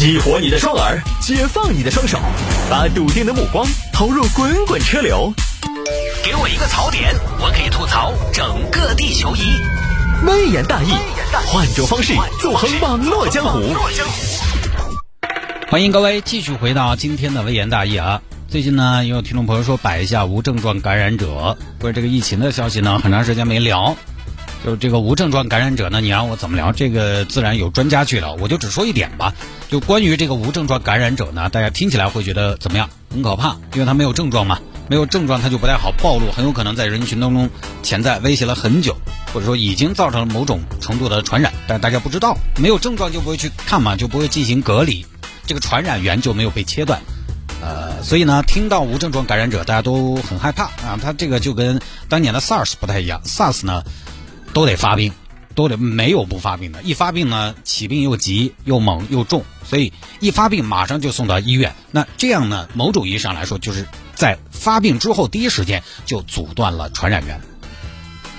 激活你的双耳，解放你的双手，把笃定的目光投入滚滚车流。给我一个槽点，我可以吐槽整个地球仪。微言大义，换种方式纵横网络江湖。欢迎各位继续回到今天的微言大义啊！最近呢，也有听众朋友说摆一下无症状感染者，关于这个疫情的消息呢，很长时间没聊。就这个无症状感染者呢，你让我怎么聊？这个自然有专家去聊，我就只说一点吧。就关于这个无症状感染者呢，大家听起来会觉得怎么样？很可怕，因为他没有症状嘛，没有症状他就不太好暴露，很有可能在人群当中潜在威胁了很久，或者说已经造成了某种程度的传染，但大家不知道，没有症状就不会去看嘛，就不会进行隔离，这个传染源就没有被切断。呃，所以呢，听到无症状感染者，大家都很害怕啊。他这个就跟当年的 SARS 不太一样，SARS 呢。都得发病，都得没有不发病的。一发病呢，起病又急又猛又重，所以一发病马上就送到医院。那这样呢，某种意义上来说，就是在发病之后第一时间就阻断了传染源。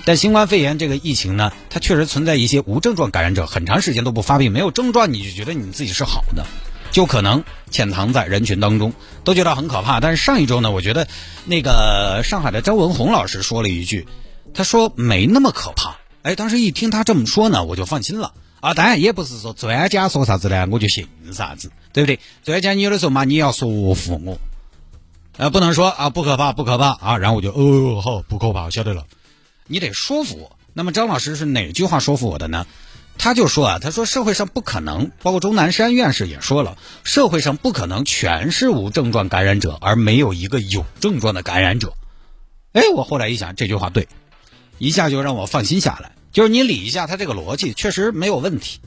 但新冠肺炎这个疫情呢，它确实存在一些无症状感染者，很长时间都不发病，没有症状你就觉得你自己是好的，就可能潜藏在人群当中，都觉得很可怕。但是上一周呢，我觉得那个上海的张文宏老师说了一句，他说没那么可怕。哎，当时一听他这么说呢，我就放心了啊。当然也不是说专家说啥子呢，我就信啥子，对不对？专家你有的时候嘛，你要说服我，呃，不能说啊不可怕不可怕啊，然后我就哦好不可怕，晓得了。你得说服我。那么张老师是哪句话说服我的呢？他就说啊，他说社会上不可能，包括钟南山院士也说了，社会上不可能全是无症状感染者，而没有一个有症状的感染者。哎，我后来一想，这句话对。一下就让我放心下来，就是你理一下他这个逻辑，确实没有问题。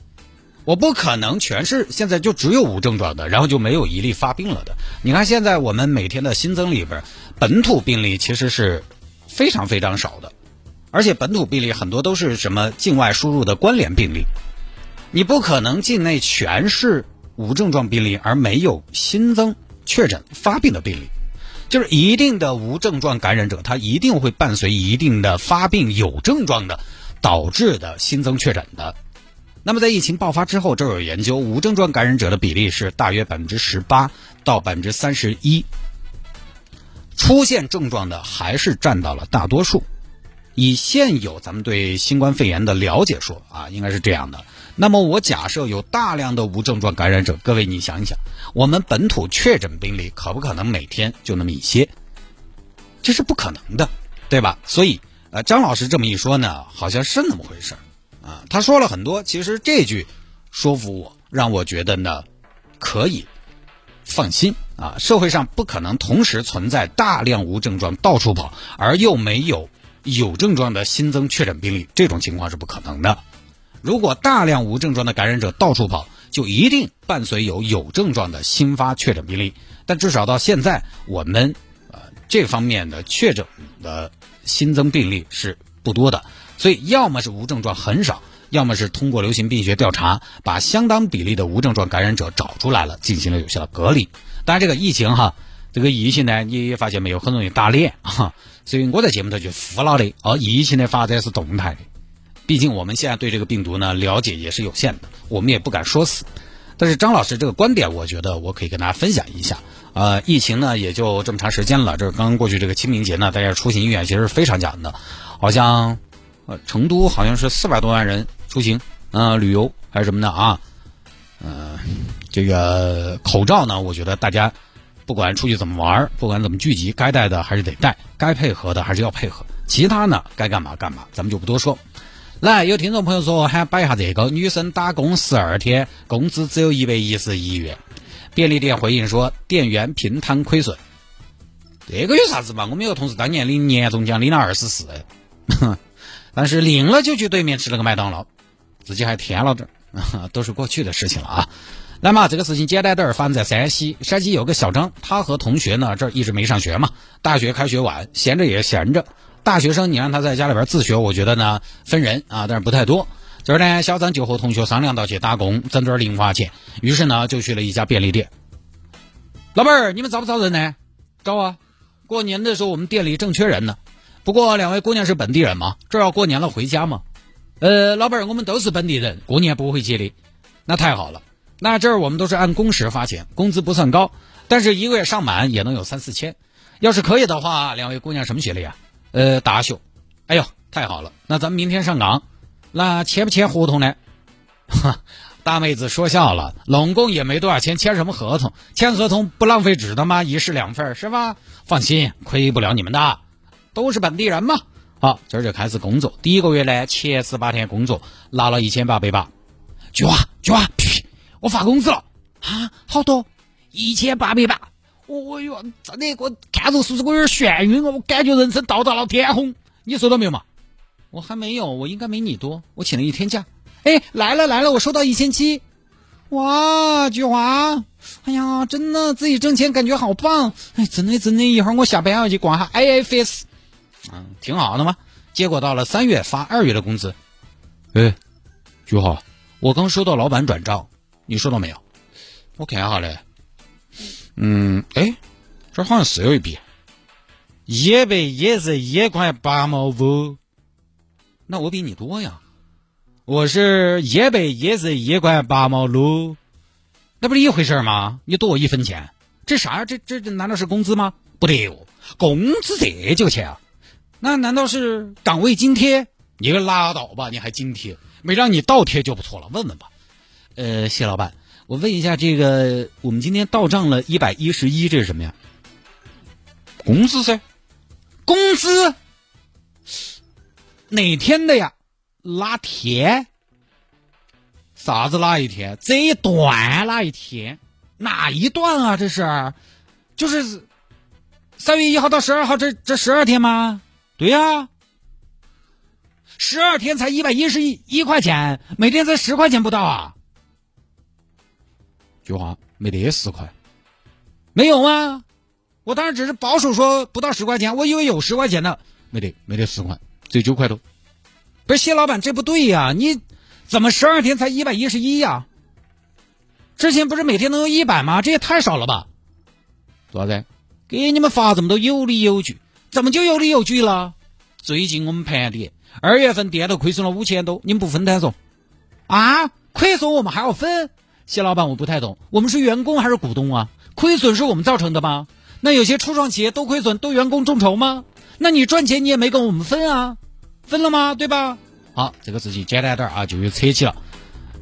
我不可能全是现在就只有无症状的，然后就没有一例发病了的。你看现在我们每天的新增里边，本土病例其实是非常非常少的，而且本土病例很多都是什么境外输入的关联病例。你不可能境内全是无症状病例，而没有新增确诊发病的病例。就是一定的无症状感染者，他一定会伴随一定的发病有症状的导致的新增确诊的。那么在疫情爆发之后，这有研究，无症状感染者的比例是大约百分之十八到百分之三十一，出现症状的还是占到了大多数。以现有咱们对新冠肺炎的了解说啊，应该是这样的。那么我假设有大量的无症状感染者，各位你想一想，我们本土确诊病例可不可能每天就那么一些？这是不可能的，对吧？所以，呃，张老师这么一说呢，好像是那么回事儿啊。他说了很多，其实这句说服我，让我觉得呢，可以放心啊。社会上不可能同时存在大量无症状到处跑，而又没有有症状的新增确诊病例，这种情况是不可能的。如果大量无症状的感染者到处跑，就一定伴随有有症状的新发确诊病例。但至少到现在，我们呃这方面的确诊的新增病例是不多的。所以，要么是无症状很少，要么是通过流行病学调查，把相当比例的无症状感染者找出来了，进行了有效的隔离。当然，这个疫情哈，这个疫情呢，你也发现没有，很容易打脸哈。所以我在节目头就服了的，哦，疫情的发展是动态的。毕竟我们现在对这个病毒呢了解也是有限的，我们也不敢说死。但是张老师这个观点，我觉得我可以跟大家分享一下。呃，疫情呢也就这么长时间了，这刚刚过去这个清明节呢，大家出行意愿其实是非常强的。好像呃成都好像是四百多万人出行，呃旅游还是什么的啊。呃，这个口罩呢，我觉得大家不管出去怎么玩，不管怎么聚集，该带的还是得带，该配合的还是要配合。其他呢，该干嘛干嘛，咱们就不多说。来，有听众朋友说喊摆一下这个，女生打工十二天，工资只有一百一十一元。便利店回应说，店员平摊亏损。这个有啥子嘛？我们有个同事当年领年终奖领了二十四，但是领了就去对面吃了个麦当劳，自己还添了点，都是过去的事情了啊。来嘛，这个事情简单点儿，发生在山西。山西有个小张，他和同学呢，这一直没上学嘛，大学开学晚，闲着也闲着。大学生，你让他在家里边自学，我觉得呢分人啊，但是不太多。这儿呢，小张就和同学商量到去打工，挣点零花钱。于是呢，就去了一家便利店。老板儿，你们招不招人呢？招啊！过年的时候我们店里正缺人呢。不过两位姑娘是本地人嘛，这要过年了回家嘛。呃，老板儿，我们都是本地人，过年不回去的。那太好了。那这儿我们都是按工时发钱，工资不算高，但是一个月上满也能有三四千。要是可以的话，两位姑娘什么学历啊？呃，大学。哎呦，太好了！那咱们明天上岗，那签不签合同呢？哈，大妹子说笑了，拢共也没多少钱，签什么合同？签合同不浪费纸的吗？一式两份是吧？放心，亏不了你们的，都是本地人嘛。好，今儿就开始工作。第一个月呢，前十八天工作拿了一千八百八。菊花，菊花，我发工资了啊！好多，一千八百八。哦哟，真的，我看这个数字我有点眩晕哦，我感觉人生到达了天空。你收到没有嘛？我还没有，我应该没你多。我请了一天假。哎，来了来了，我收到一千七。哇，菊花，哎呀，真的自己挣钱感觉好棒。哎，真的真的，一会儿我下班要去逛下 IFS。嗯，挺好的嘛。结果到了三月发二月的工资。哎，菊花，我刚收到老板转账，你收到没有？我看一下嘞。嗯，哎，这好像是有一笔。一百一十一块八毛五，那我比你多呀，我是一百一十一块八毛六，那不是一回事吗？你多我一分钱，这啥？这这这难道是工资吗？不对哦，工资这就钱啊？那难道是岗位津贴？你个拉倒吧，你还津贴？没让你倒贴就不错了，问问吧。呃，谢老板，我问一下，这个我们今天到账了一百一十一，这是什么呀？工资噻。工资哪天的呀？哪天？啥子哪一天？这一段哪一天？哪一段啊？这是，就是三月一号到十二号这这十二天吗？对呀，十二天才一百一十一一块钱，每天才十块钱不到啊。菊花没得十块，没有吗？我当时只是保守说不到十块钱，我以为有十块钱呢，没得没得十块，只有九块多。不是谢老板，这不对呀！你怎么十二天才一百一十一呀？之前不是每天能有一百吗？这也太少了吧？多少子？给你们发这么多有理有据，怎么就有理有据了？最近我们盘点，二月份店头亏损了五千多，你们不分摊嗦？啊？亏损我们还要分？谢老板，我不太懂，我们是员工还是股东啊？亏损是我们造成的吗？那有些初创企业都亏损，都员工众筹吗？那你赚钱你也没跟我们分啊，分了吗？对吧？好，这个事情简单点啊，就有扯起了。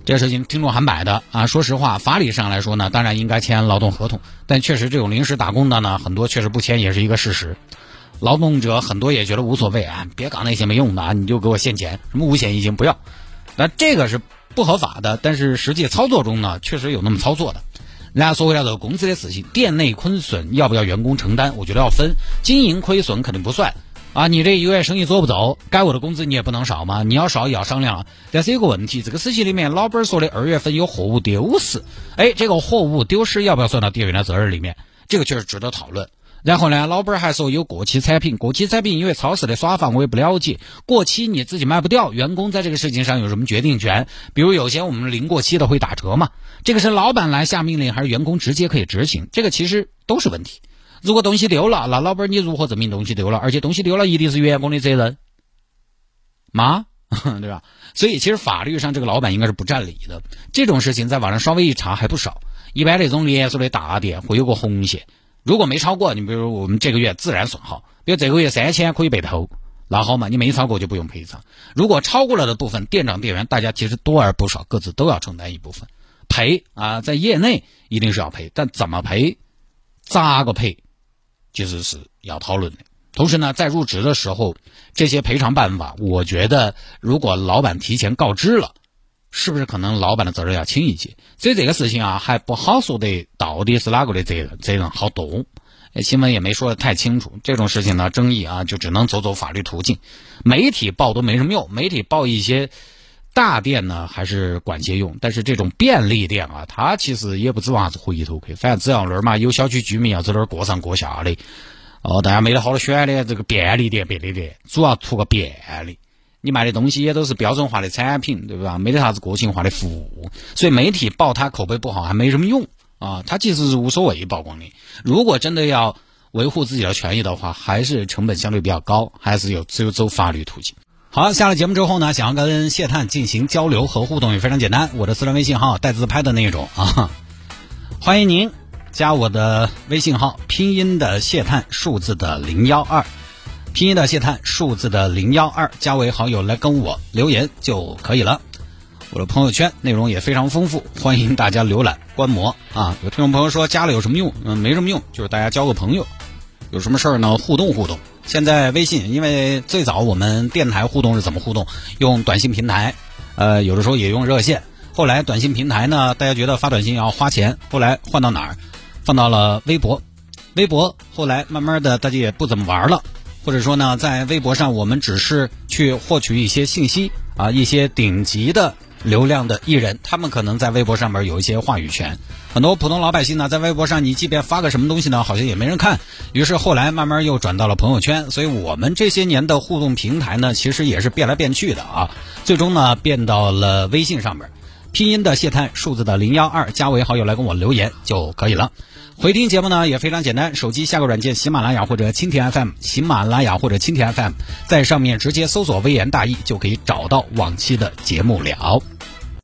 这个事情听众还买的啊。说实话，法理上来说呢，当然应该签劳动合同，但确实这种临时打工的呢，很多确实不签也是一个事实。劳动者很多也觉得无所谓啊，别搞那些没用的啊，你就给我现钱，什么五险一金不要。那这个是不合法的，但是实际操作中呢，确实有那么操作的。然后说回来这个工资的事情，店内亏损要不要员工承担？我觉得要分，经营亏损肯定不算啊。你这一个月生意做不走，该我的工资你也不能少嘛。你要少也要商量。但是有个问题，这个事情里面，老板说的二月份有货物丢失，哎，这个货物丢失要不要算到店员的责任里面？这个确实值得讨论。然后呢，老板还说有过期产品，过期产品因为超市的耍法我也不了解，过期你自己卖不掉，员工在这个事情上有什么决定权？比如有些我们临过期的会打折嘛，这个是老板来下命令还是员工直接可以执行？这个其实都是问题。如果东西丢了，那老板你如何证明东西丢了？而且东西丢了一定是员工的责任吗？对吧？所以其实法律上这个老板应该是不占理的。这种事情在网上稍微一查还不少，一般那种连锁的大店会有个红线。如果没超过，你比如我们这个月自然损耗，比如这个月三千可以被偷，那好嘛，你没超过就不用赔偿。如果超过了的部分，店长店员大家其实多而不少，各自都要承担一部分赔啊，在业内一定是要赔，但怎么赔，咋个赔，其实是要讨论的。同时呢，在入职的时候，这些赔偿办法，我觉得如果老板提前告知了。是不是可能老板的责任要轻一些？所以这个事情啊，还不好说的，到底是哪个的责任？责任好多，新闻也没说的太清楚。这种事情呢，争议啊，就只能走走法律途径。媒体报都没什么用，媒体报一些大店呢，还是管些用。但是这种便利店啊，它其实也不指望啥子回头客，反正只要那儿嘛有小区居民要在那儿过上过下的，哦，大家没得好多选的，这个便利店、便利店主要图个便利。你卖的东西也都是标准化的产品，对吧？没得啥子个性化的服务，所以媒体报他口碑不好还没什么用啊。他其实是无所谓曝光的。如果真的要维护自己的权益的话，还是成本相对比较高，还是有只有走法律途径。好，下了节目之后呢，想要跟谢探进行交流和互动也非常简单，我的私人微信号带自拍的那种啊，欢迎您加我的微信号，拼音的谢探，数字的零幺二，拼音的谢探，数字的零幺二，加为好友来跟我留言就可以了。我的朋友圈内容也非常丰富，欢迎大家浏览观摩啊。有听众朋友说加了有什么用？嗯，没什么用，就是大家交个朋友，有什么事儿呢互动互动。现在微信，因为最早我们电台互动是怎么互动？用短信平台，呃，有的时候也用热线。后来短信平台呢，大家觉得发短信要花钱，后来换到哪儿？放到了微博。微博后来慢慢的大家也不怎么玩了，或者说呢，在微博上我们只是去获取一些信息啊，一些顶级的。流量的艺人，他们可能在微博上面有一些话语权。很多普通老百姓呢，在微博上，你即便发个什么东西呢，好像也没人看。于是后来慢慢又转到了朋友圈。所以我们这些年的互动平台呢，其实也是变来变去的啊。最终呢，变到了微信上面，拼音的谢探，数字的零幺二，加为好友来跟我留言就可以了。回听节目呢也非常简单，手机下个软件，喜马拉雅或者蜻蜓 FM，喜马拉雅或者蜻蜓 FM，在上面直接搜索“微言大义”就可以找到往期的节目了。